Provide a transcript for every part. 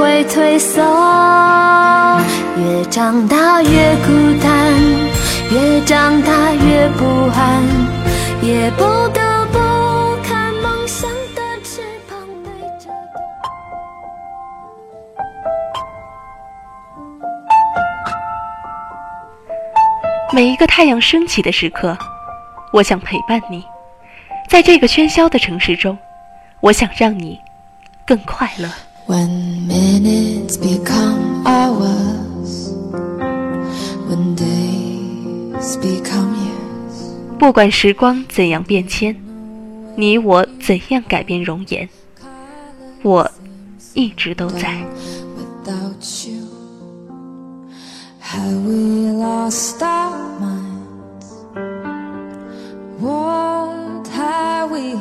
会退缩。越长大越孤单，越长大越不安，也不得不看梦想的翅膀对着。每一个太阳升起的时刻，我想陪伴你。在这个喧嚣的城市中，我想让你更快乐。When minutes become hours, when days become years, 不管时光怎样变迁，你我怎样改变容颜，我一直都在。What have we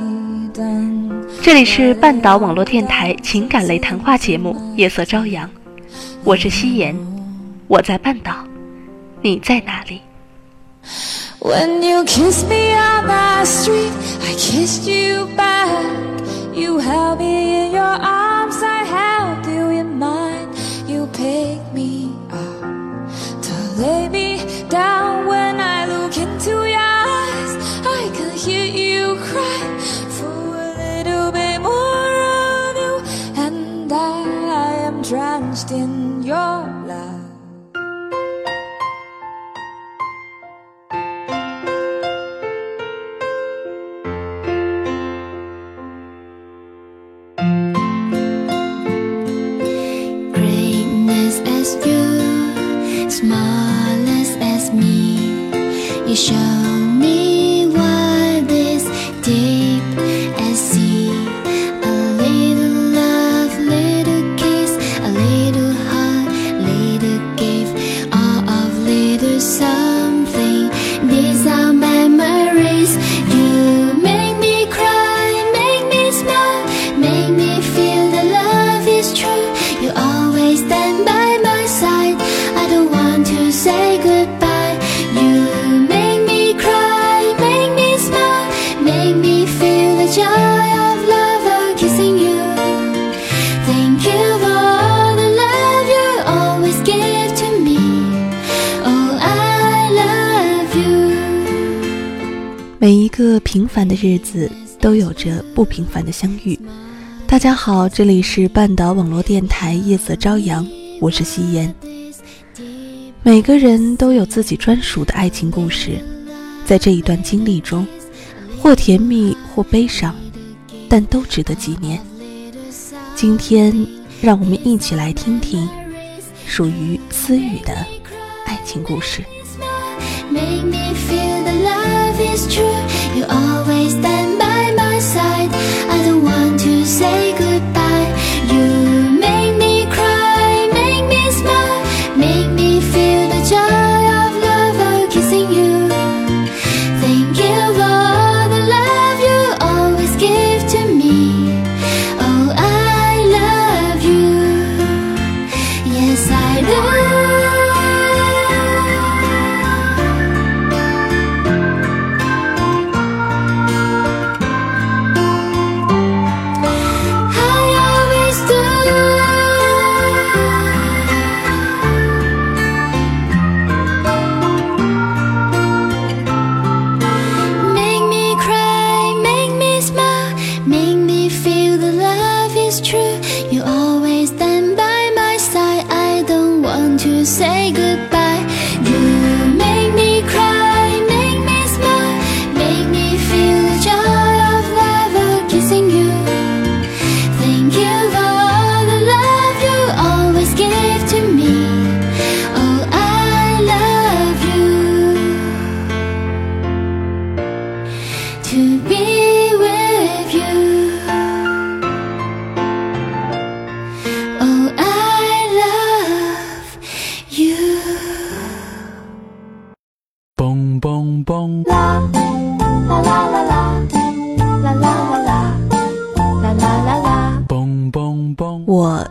done? 这里是半岛网络电台情感类谈话节目《夜色朝阳》，我是夕颜，我在半岛，你在哪里？？Lay me down When I look into your lost in 平凡的日子都有着不平凡的相遇。大家好，这里是半岛网络电台夜色朝阳，我是夕颜。每个人都有自己专属的爱情故事，在这一段经历中，或甜蜜或悲伤，但都值得纪念。今天，让我们一起来听听属于思雨的爱情故事。Make me feel that love is true.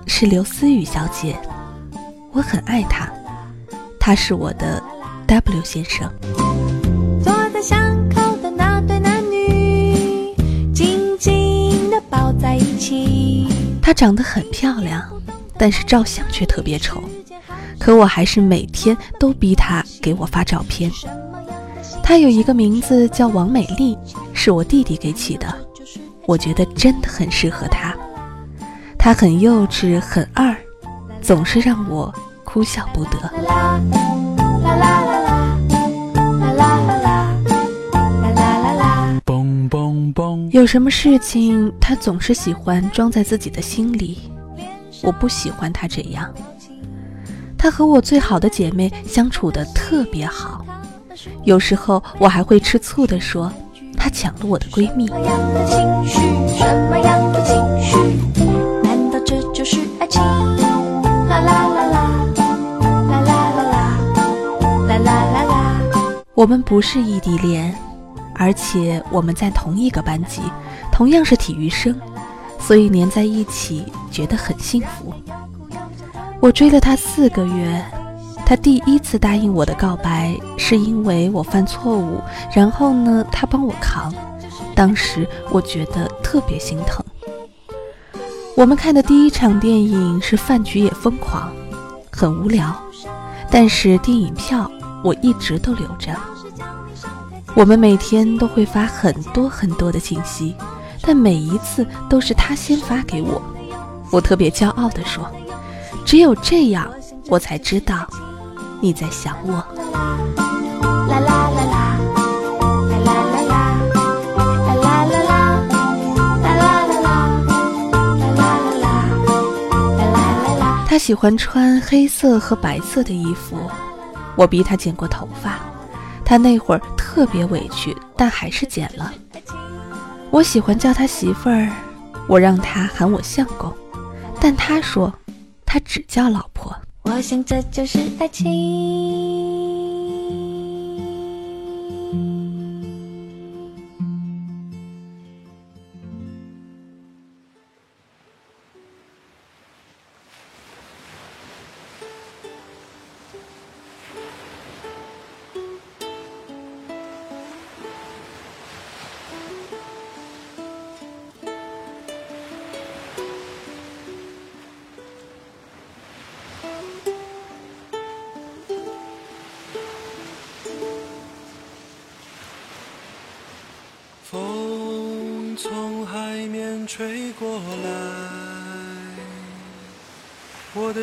是刘思雨小姐，我很爱她，她是我的 W 先生。坐在巷口的那对男女，紧紧地抱在一起。她长得很漂亮，但是照相却特别丑，可我还是每天都逼她给我发照片。她有一个名字叫王美丽，是我弟弟给起的，我觉得真的很适合她。他很幼稚很二总是让我哭笑不得。有什么事情他总是喜欢装在自己的心里我不喜欢他这样。他和我最好的姐妹相处的特别好有时候我还会吃醋的说他抢了我的闺蜜。就是爱情？啦啦啦啦，啦啦啦啦，啦啦啦啦。我们不是异地恋，而且我们在同一个班级，同样是体育生，所以黏在一起觉得很幸福。我追了他四个月。他第一次答应我的告白，是因为我犯错误，然后呢，他帮我扛。当时我觉得特别心疼。我们看的第一场电影是《饭局也疯狂》，很无聊，但是电影票我一直都留着。我们每天都会发很多很多的信息，但每一次都是他先发给我。我特别骄傲地说：“只有这样，我才知道。”你在想我。他喜欢穿黑色和白色的衣服，我逼他剪过头发，他那会儿特别委屈，但还是剪了。我喜欢叫他媳妇儿，我让他喊我相公，但他说他只叫老婆。我想这就是爱情。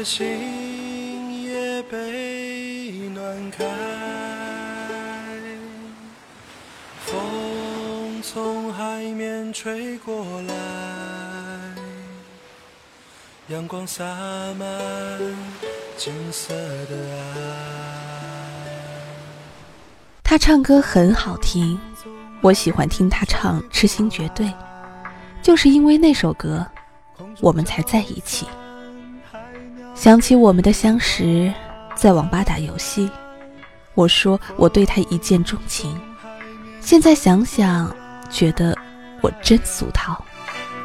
心也被暖开。风从海面吹过来，阳光洒满金色的爱。他唱歌很好听。我喜欢听他唱《痴心绝对》，就是因为那首歌，我们才在一起。想起我们的相识，在网吧打游戏，我说我对他一见钟情。现在想想，觉得我真俗套。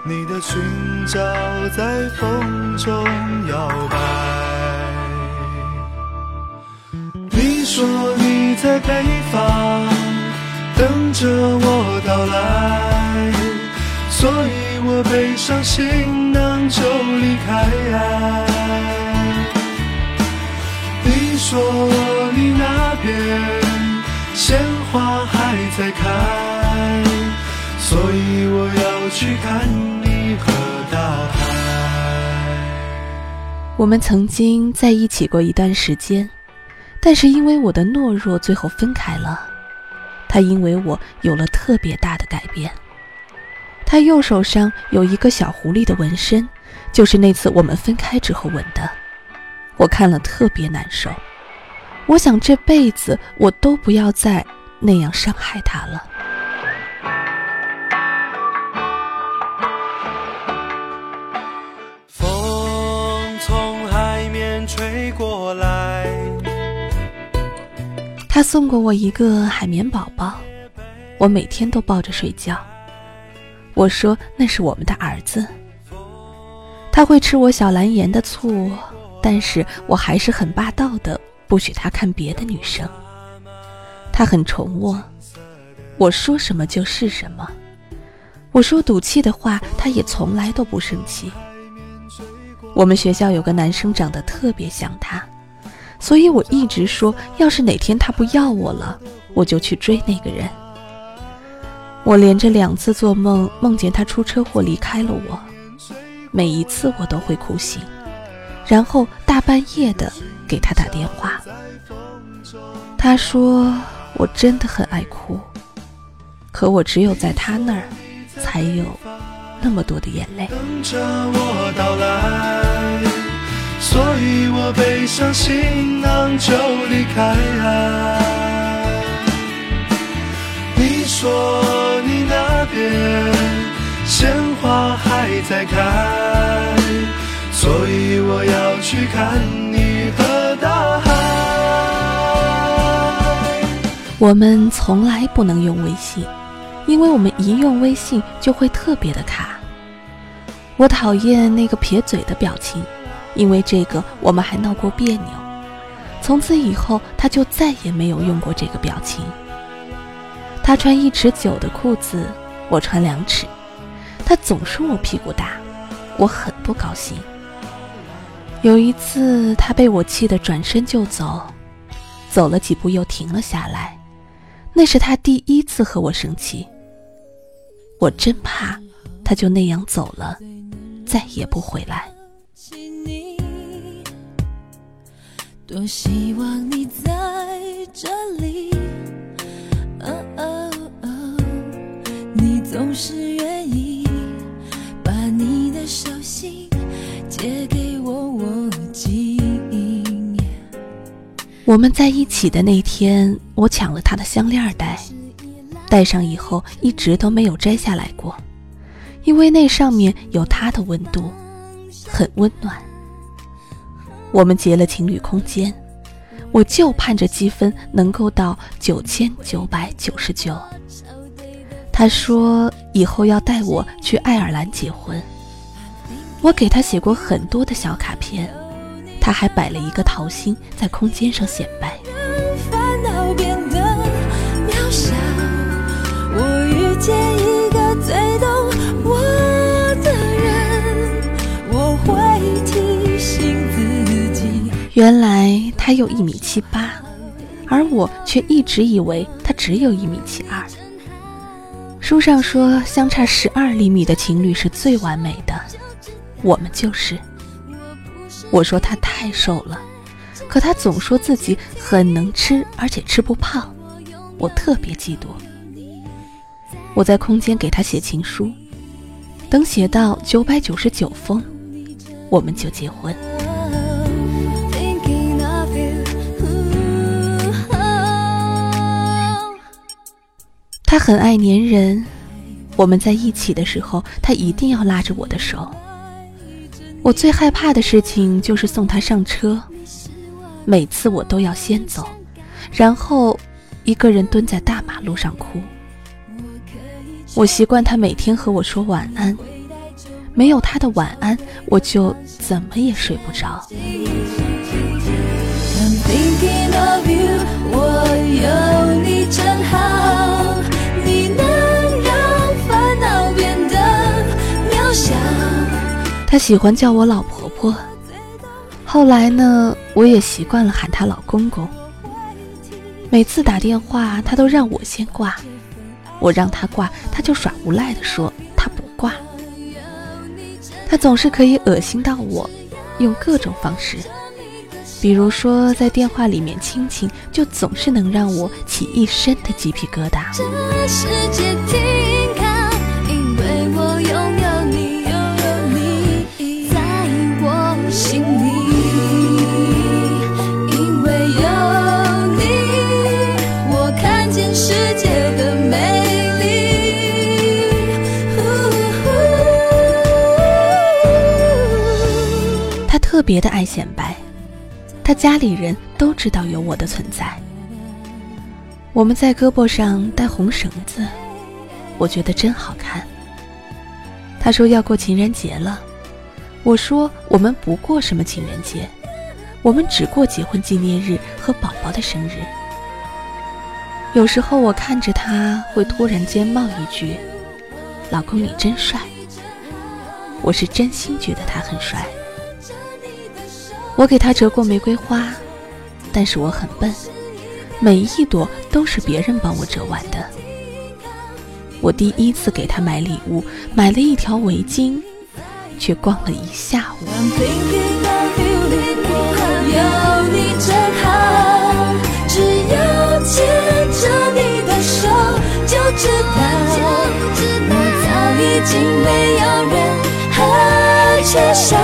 你的裙角在风中摇摆，你说你在北方。等着我到来，所以我背上行囊就离开。说你那边鲜花还在开，所以我要去看你和大海。我们曾经在一起过一段时间，但是因为我的懦弱，最后分开了。他因为我有了特别大的改变。他右手上有一个小狐狸的纹身，就是那次我们分开之后纹的。我看了特别难受。我想这辈子我都不要再那样伤害他了。风从海面吹过来。他送过我一个海绵宝宝，我每天都抱着睡觉。我说那是我们的儿子。他他会吃我小蓝颜的醋，但是我还是很霸道的，不许他看别的女生。他很宠我，我说什么就是什么。我说赌气的话，他也从来都不生气。我们学校有个男生长得特别像他，所以我一直说，要是哪天他不要我了，我就去追那个人。我连着两次做梦，梦见他出车祸离开了我，每一次我都会哭醒，然后大半夜的给他打电话。他说我真的很爱哭，可我只有在他那儿。才有那么多的眼泪。等着我到来，所以我背上行囊就离开。你说你那边鲜花还在开，所以我要去看你和大海。我们从来不能用微信。因为我们一用微信就会特别的卡。我讨厌那个撇嘴的表情，因为这个我们还闹过别扭。从此以后，他就再也没有用过这个表情。他穿一尺九的裤子，我穿两尺。他总说我屁股大，我很不高兴。有一次，他被我气得转身就走，走了几步又停了下来。那是他第一次和我生气。我真怕，他就那样走了，再也不回来。多希望你在这里，你总是愿意把你的手心借给我们在一起的那天，我抢了他的项链戴。戴上以后一直都没有摘下来过，因为那上面有他的温度，很温暖。我们结了情侣空间，我就盼着积分能够到九千九百九十九。他说以后要带我去爱尔兰结婚，我给他写过很多的小卡片，他还摆了一个桃心在空间上显摆。一个最懂我的人，我会提醒自己。原来他有一米七八，而我却一直以为他只有一米七二。书上说，相差十二厘米的情侣是最完美的，我们就是。我说他太瘦了，可他总说自己很能吃，而且吃不胖，我特别嫉妒。我在空间给他写情书，等写到九百九十九封，我们就结婚。他很爱粘人，我们在一起的时候，他一定要拉着我的手。我最害怕的事情就是送他上车，每次我都要先走，然后一个人蹲在大马路上哭。我习惯他每天和我说晚安，没有他的晚安，我就怎么也睡不着。他喜欢叫我老婆婆，后来呢，我也习惯了喊他老公公。每次打电话，他都让我先挂。我让他挂，他就耍无赖的说他不挂。他总是可以恶心到我，用各种方式，比如说在电话里面亲亲，就总是能让我起一身的鸡皮疙瘩。特别的爱显摆，他家里人都知道有我的存在。我们在胳膊上戴红绳子，我觉得真好看。他说要过情人节了，我说我们不过什么情人节，我们只过结婚纪念日和宝宝的生日。有时候我看着他，会突然间冒一句：“老公你真帅。”我是真心觉得他很帅。我给他折过玫瑰花，但是我很笨，每一朵都是别人帮我折完的。我第一次给他买礼物，买了一条围巾，却逛了一下午。有你真好，只要牵着你的手，就知道我早已经没有任何缺少，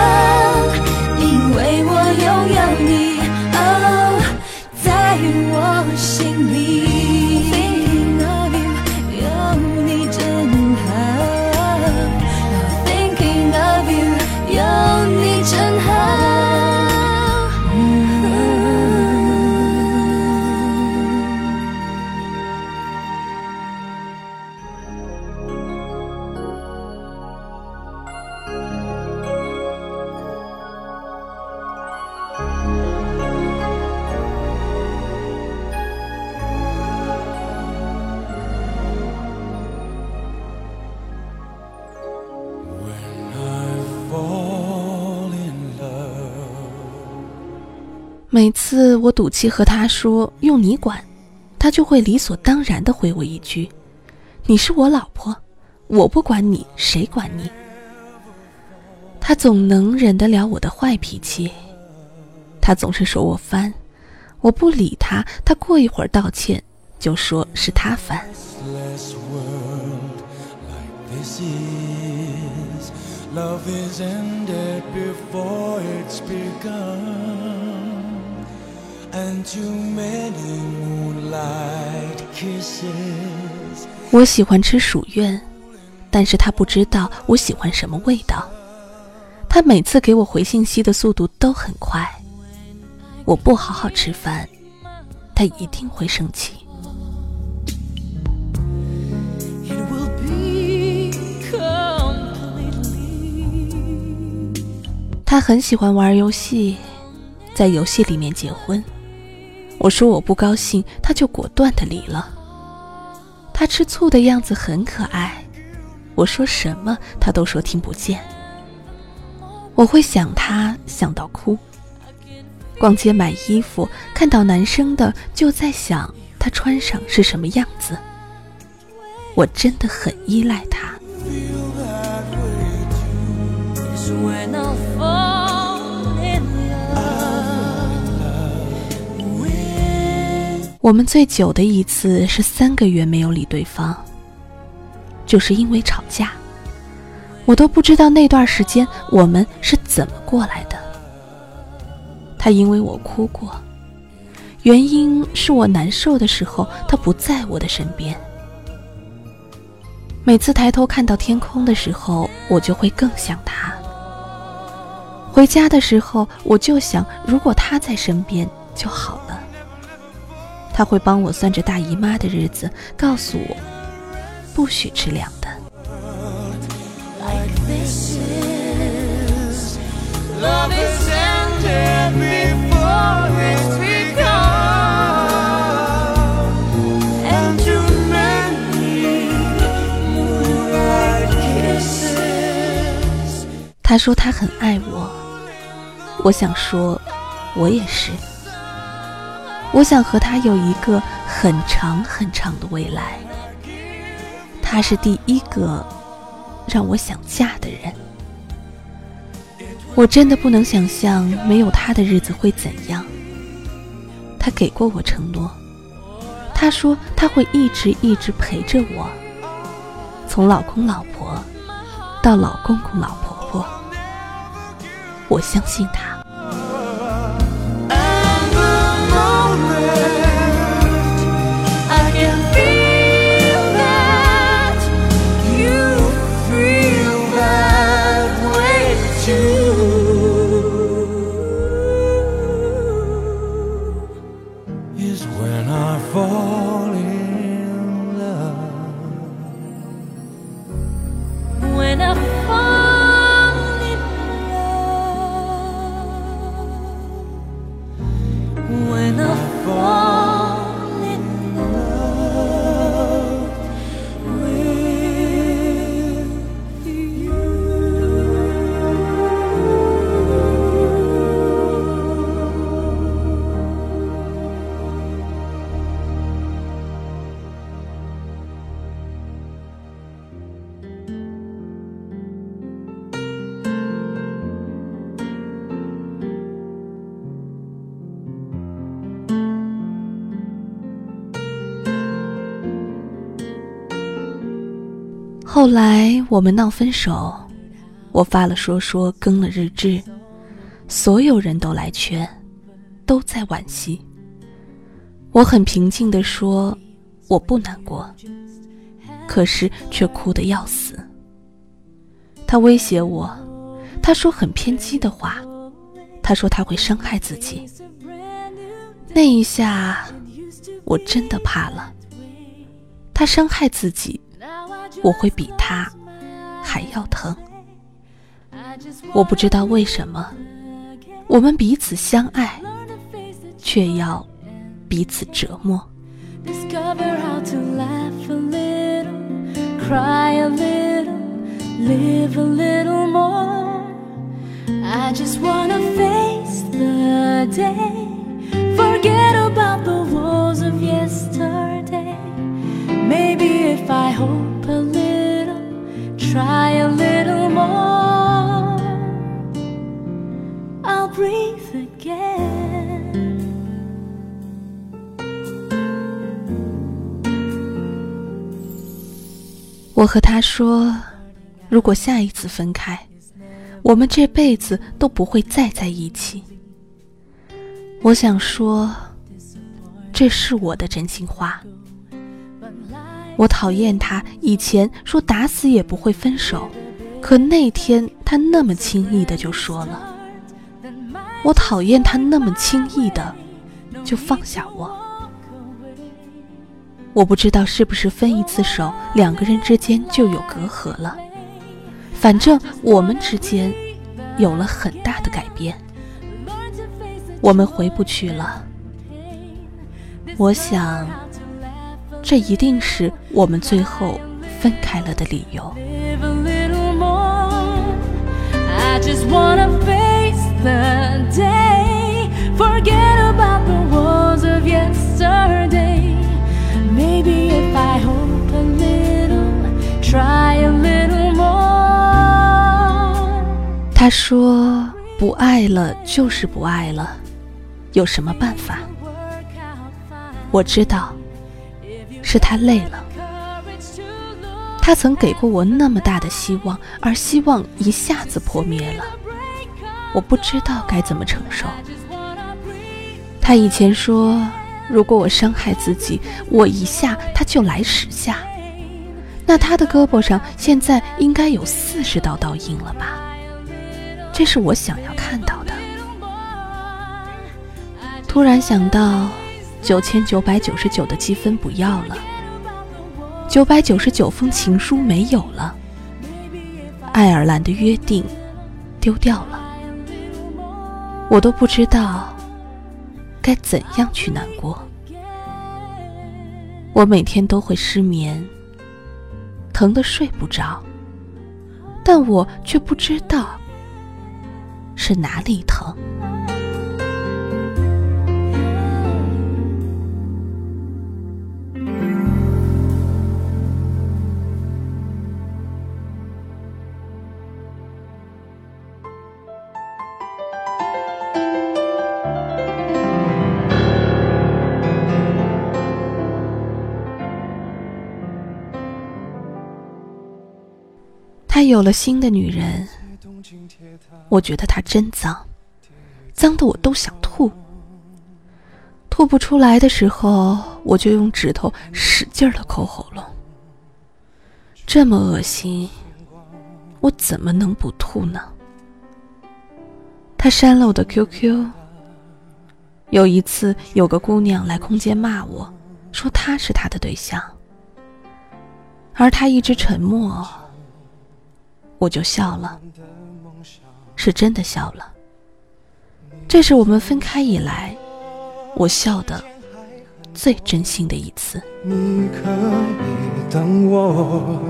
每次我赌气和他说用你管，他就会理所当然的回我一句：“你是我老婆，我不管你，谁管你？”他总能忍得了我的坏脾气，他总是说我烦，我不理他，他过一会儿道歉，就说是他烦。Love is ended before it's begun. 我喜欢吃薯苑，但是他不知道我喜欢什么味道。他每次给我回信息的速度都很快。我不好好吃饭，他一定会生气。他很喜欢玩游戏，在游戏里面结婚。我说我不高兴，他就果断的离了。他吃醋的样子很可爱，我说什么他都说听不见。我会想他想到哭。逛街买衣服，看到男生的就在想他穿上是什么样子。我真的很依赖他。我们最久的一次是三个月没有理对方，就是因为吵架。我都不知道那段时间我们是怎么过来的。他因为我哭过，原因是我难受的时候他不在我的身边。每次抬头看到天空的时候，我就会更想他。回家的时候，我就想，如果他在身边就好了。他会帮我算着大姨妈的日子，告诉我不许吃凉的。他说他很爱我，我想说，我也是。我想和他有一个很长很长的未来。他是第一个让我想嫁的人。我真的不能想象没有他的日子会怎样。他给过我承诺，他说他会一直一直陪着我，从老公老婆到老公公老婆婆。我相信他。后来我们闹分手，我发了说说，更了日志，所有人都来劝，都在惋惜。我很平静地说，我不难过，可是却哭得要死。他威胁我，他说很偏激的话，他说他会伤害自己。那一下，我真的怕了。他伤害自己，我会比他还要疼。我不知道为什么，我们彼此相爱，却要彼此折磨。Discover how to laugh a little, cry a little, live a little more. I just wanna face the day, forget about 我和他说，如果下一次分开，我们这辈子都不会再在一起。我想说，这是我的真心话。我讨厌他以前说打死也不会分手，可那天他那么轻易的就说了。我讨厌他那么轻易的就放下我。我不知道是不是分一次手，两个人之间就有隔阂了。反正我们之间有了很大的改变，我们回不去了。我想，这一定是我们最后分开了的理由。live a little more. I just wanna face the day, forget about the 他说：“不爱了就是不爱了，有什么办法？”我知道，是他累了。他曾给过我那么大的希望，而希望一下子破灭了，我不知道该怎么承受。他以前说，如果我伤害自己，我一下他就来十下。那他的胳膊上现在应该有四十道刀印了吧？这是我想要看到的。突然想到，九千九百九十九的积分不要了，九百九十九封情书没有了，爱尔兰的约定丢掉了，我都不知道该怎样去难过。我每天都会失眠，疼得睡不着，但我却不知道是哪里疼。他有了新的女人，我觉得他真脏，脏的我都想吐。吐不出来的时候，我就用指头使劲的抠喉咙。这么恶心，我怎么能不吐呢？他删了我的 QQ。有一次，有个姑娘来空间骂我，说他是她的对象，而他一直沉默。我就笑了，是真的笑了。这是我们分开以来，我笑的最真心的一次。你可以等我，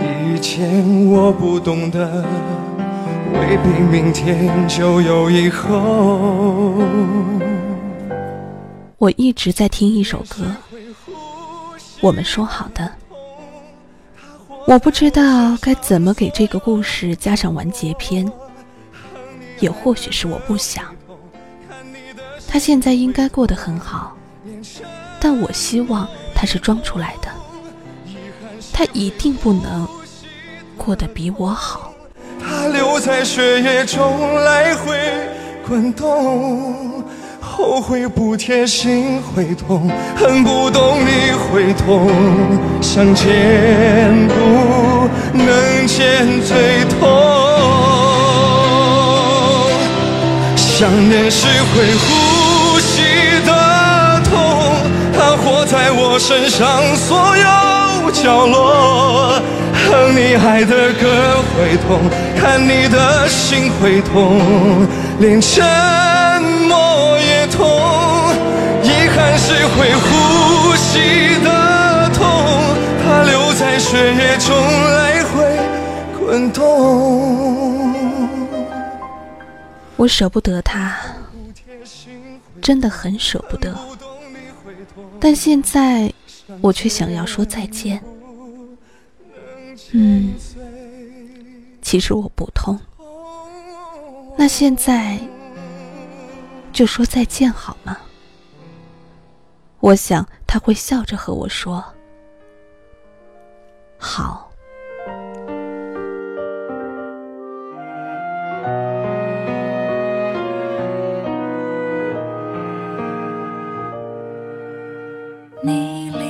以前我不懂得，未必明天就有以后。我一直在听一首歌，我们说好的。我不知道该怎么给这个故事加上完结篇，也或许是我不想。他现在应该过得很好，但我希望他是装出来的。他一定不能过得比我好。它留在血液中来回滚动，后悔不贴心会痛，恨不懂你会痛，想见不能见最痛。想念是会呼吸的痛，它活在我身上所有角落。哼你爱的歌会痛，看你的心会痛，连沉遗憾是会呼吸的痛，它留在血液中来回滚动。我舍不得他，真的很舍不得。但现在，我却想要说再见。嗯，其实我不痛。那现在就说再见好吗？我想他会笑着和我说：“好。”你离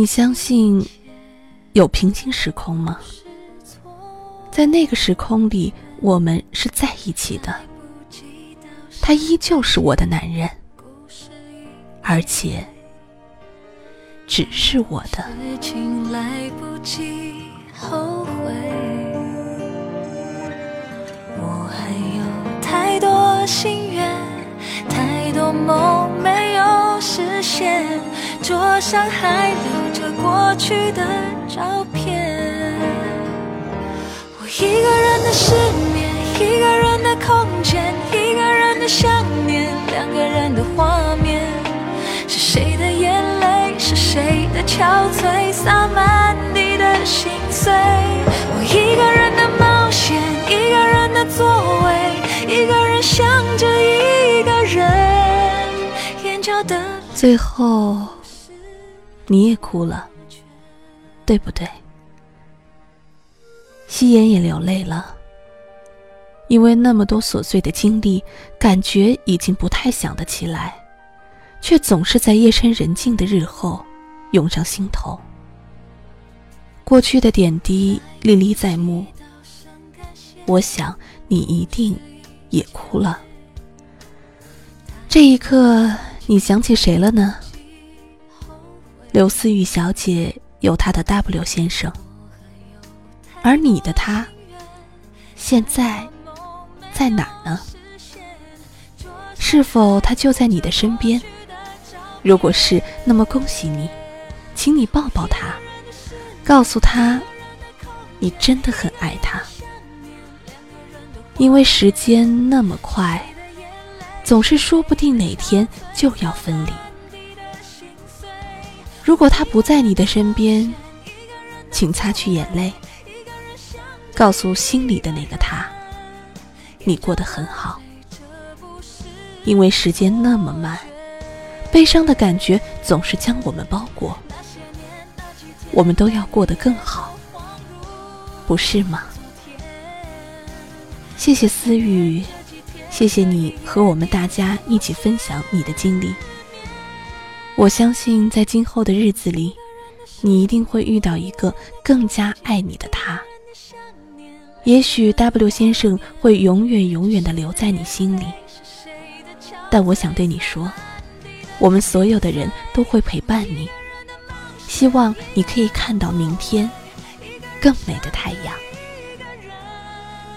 你相信有平行时空吗？在那个时空里，我们是在一起的。他依旧是我的男人，而且只是我的。事情来不及后悔，我还有太多心愿，太多梦没有实现，桌上还留过去的照片。我一个人的失眠，一个人的空间，一个人的想念，两个人的画面。是谁的眼泪，是谁的憔悴，洒满你的心碎。我一个人的冒险，一个人的座位，一个人想着一个人，眼角的最后，你也哭了，对不对？夕颜也流泪了，因为那么多琐碎的经历，感觉已经不太想得起来，却总是在夜深人静的日后涌上心头。过去的点滴历历在目，我想你一定也哭了。这一刻，你想起谁了呢？刘思雨小姐有他的 W 先生。而你的他，现在在哪儿呢？是否他就在你的身边？如果是，那么恭喜你，请你抱抱他，告诉他，你真的很爱他。因为时间那么快，总是说不定哪天就要分离。如果他不在你的身边，请擦去眼泪。告诉心里的那个他，你过得很好。因为时间那么慢，悲伤的感觉总是将我们包裹。我们都要过得更好，不是吗？谢谢思雨，谢谢你和我们大家一起分享你的经历。我相信在今后的日子里，你一定会遇到一个更加爱你的他。也许 W 先生会永远永远的留在你心里，但我想对你说，我们所有的人都会陪伴你，希望你可以看到明天更美的太阳。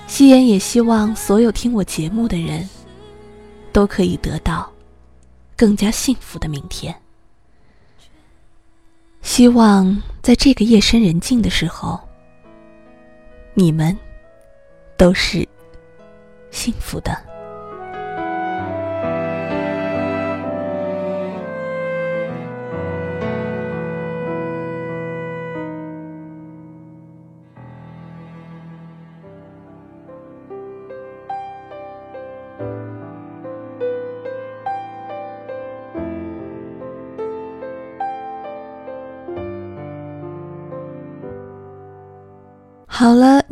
夕颜也希望所有听我节目的人都可以得到更加幸福的明天。希望在这个夜深人静的时候，你们。都是幸福的。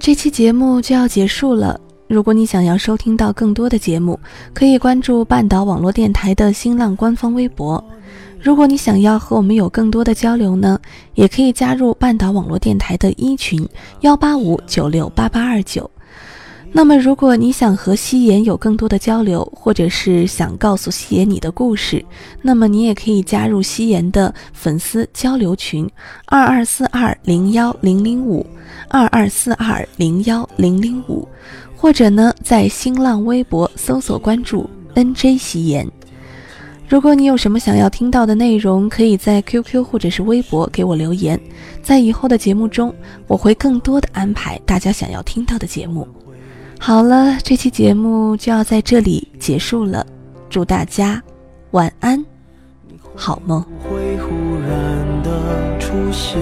这期节目就要结束了。如果你想要收听到更多的节目，可以关注半岛网络电台的新浪官方微博。如果你想要和我们有更多的交流呢，也可以加入半岛网络电台的一群幺八五九六八八二九。那么，如果你想和夕颜有更多的交流，或者是想告诉夕颜你的故事，那么你也可以加入夕颜的粉丝交流群二二四二零幺零零五二二四二零幺零零五，或者呢，在新浪微博搜索关注 NJ 夕颜。如果你有什么想要听到的内容，可以在 QQ 或者是微博给我留言，在以后的节目中，我会更多的安排大家想要听到的节目。好了，这期节目就要在这里结束了，祝大家晚安，好梦。会忽然的出现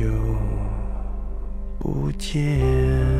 久不见。